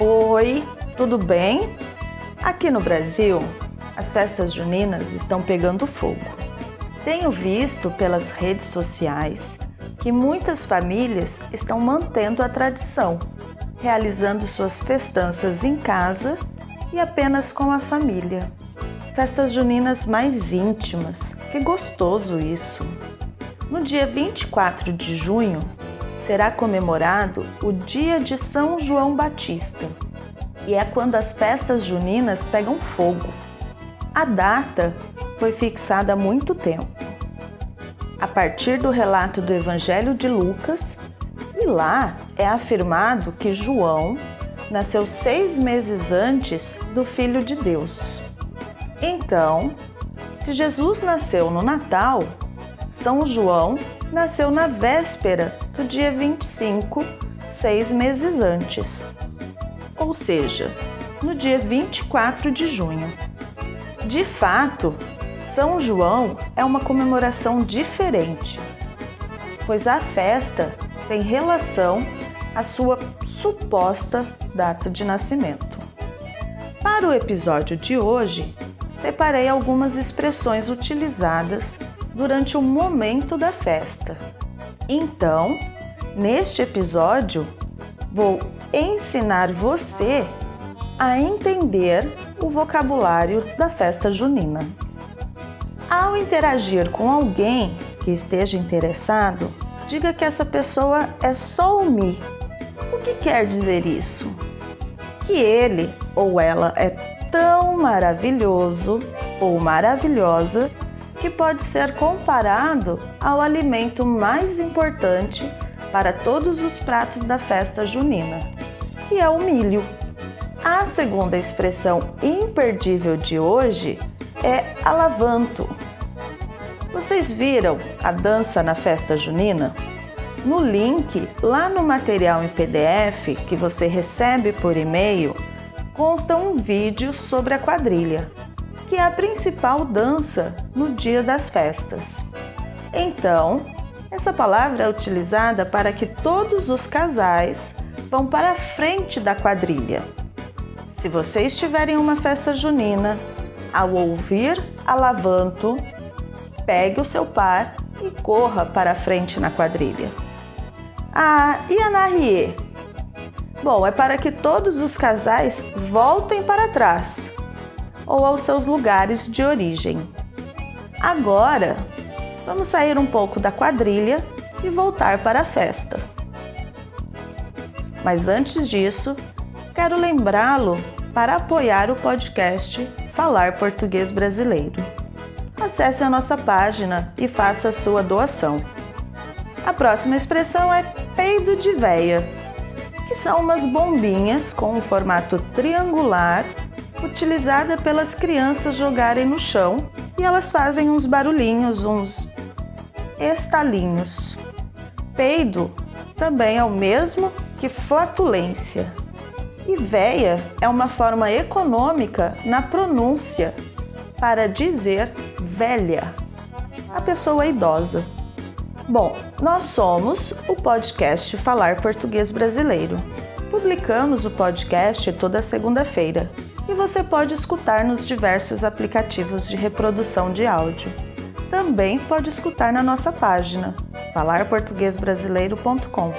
Oi, tudo bem? Aqui no Brasil, as festas juninas estão pegando fogo. Tenho visto pelas redes sociais que muitas famílias estão mantendo a tradição, realizando suas festanças em casa e apenas com a família. Festas juninas mais íntimas, que gostoso isso! No dia 24 de junho, será comemorado o Dia de São João Batista, e é quando as festas juninas pegam fogo. A data foi fixada há muito tempo. A partir do relato do Evangelho de Lucas, e lá é afirmado que João nasceu seis meses antes do Filho de Deus. Então, se Jesus nasceu no Natal, São João nasceu na véspera do dia 25, seis meses antes, ou seja, no dia 24 de junho. De fato, São João é uma comemoração diferente, pois a festa tem relação à sua suposta data de nascimento. Para o episódio de hoje, separei algumas expressões utilizadas durante o momento da festa. Então, neste episódio, vou ensinar você a entender o vocabulário da festa junina. Ao interagir com alguém que esteja interessado, diga que essa pessoa é só o me. O que quer dizer isso? Que ele ou ela é tão maravilhoso ou maravilhosa que pode ser comparado ao alimento mais importante para todos os pratos da festa junina, que é o milho. A segunda expressão imperdível de hoje é alavanto. Vocês viram a dança na festa junina? No link lá no material em PDF que você recebe por e-mail, consta um vídeo sobre a quadrilha que é a principal dança no dia das festas. Então, essa palavra é utilizada para que todos os casais vão para a frente da quadrilha. Se você estiver em uma festa junina, ao ouvir alavanto, pegue o seu par e corra para a frente na quadrilha. Ah, e a narrie? Bom, é para que todos os casais voltem para trás ou aos seus lugares de origem. Agora, vamos sair um pouco da quadrilha e voltar para a festa. Mas antes disso, quero lembrá-lo para apoiar o podcast Falar Português Brasileiro. Acesse a nossa página e faça a sua doação. A próxima expressão é peido de veia, que são umas bombinhas com um formato triangular utilizada pelas crianças jogarem no chão e elas fazem uns barulhinhos, uns estalinhos. Peido também é o mesmo que flatulência. E véia é uma forma econômica na pronúncia para dizer velha, a pessoa idosa. Bom, nós somos o podcast Falar Português Brasileiro. Publicamos o podcast toda segunda-feira e você pode escutar nos diversos aplicativos de reprodução de áudio. Também pode escutar na nossa página falarportuguesbrasileiro.com.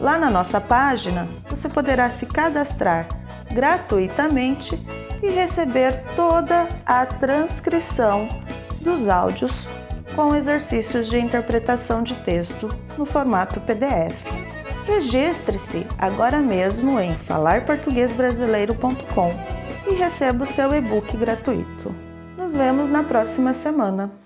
Lá na nossa página, você poderá se cadastrar gratuitamente e receber toda a transcrição dos áudios com exercícios de interpretação de texto no formato PDF. Registre-se agora mesmo em falarportuguesbrasileiro.com e receba o seu e-book gratuito. Nos vemos na próxima semana.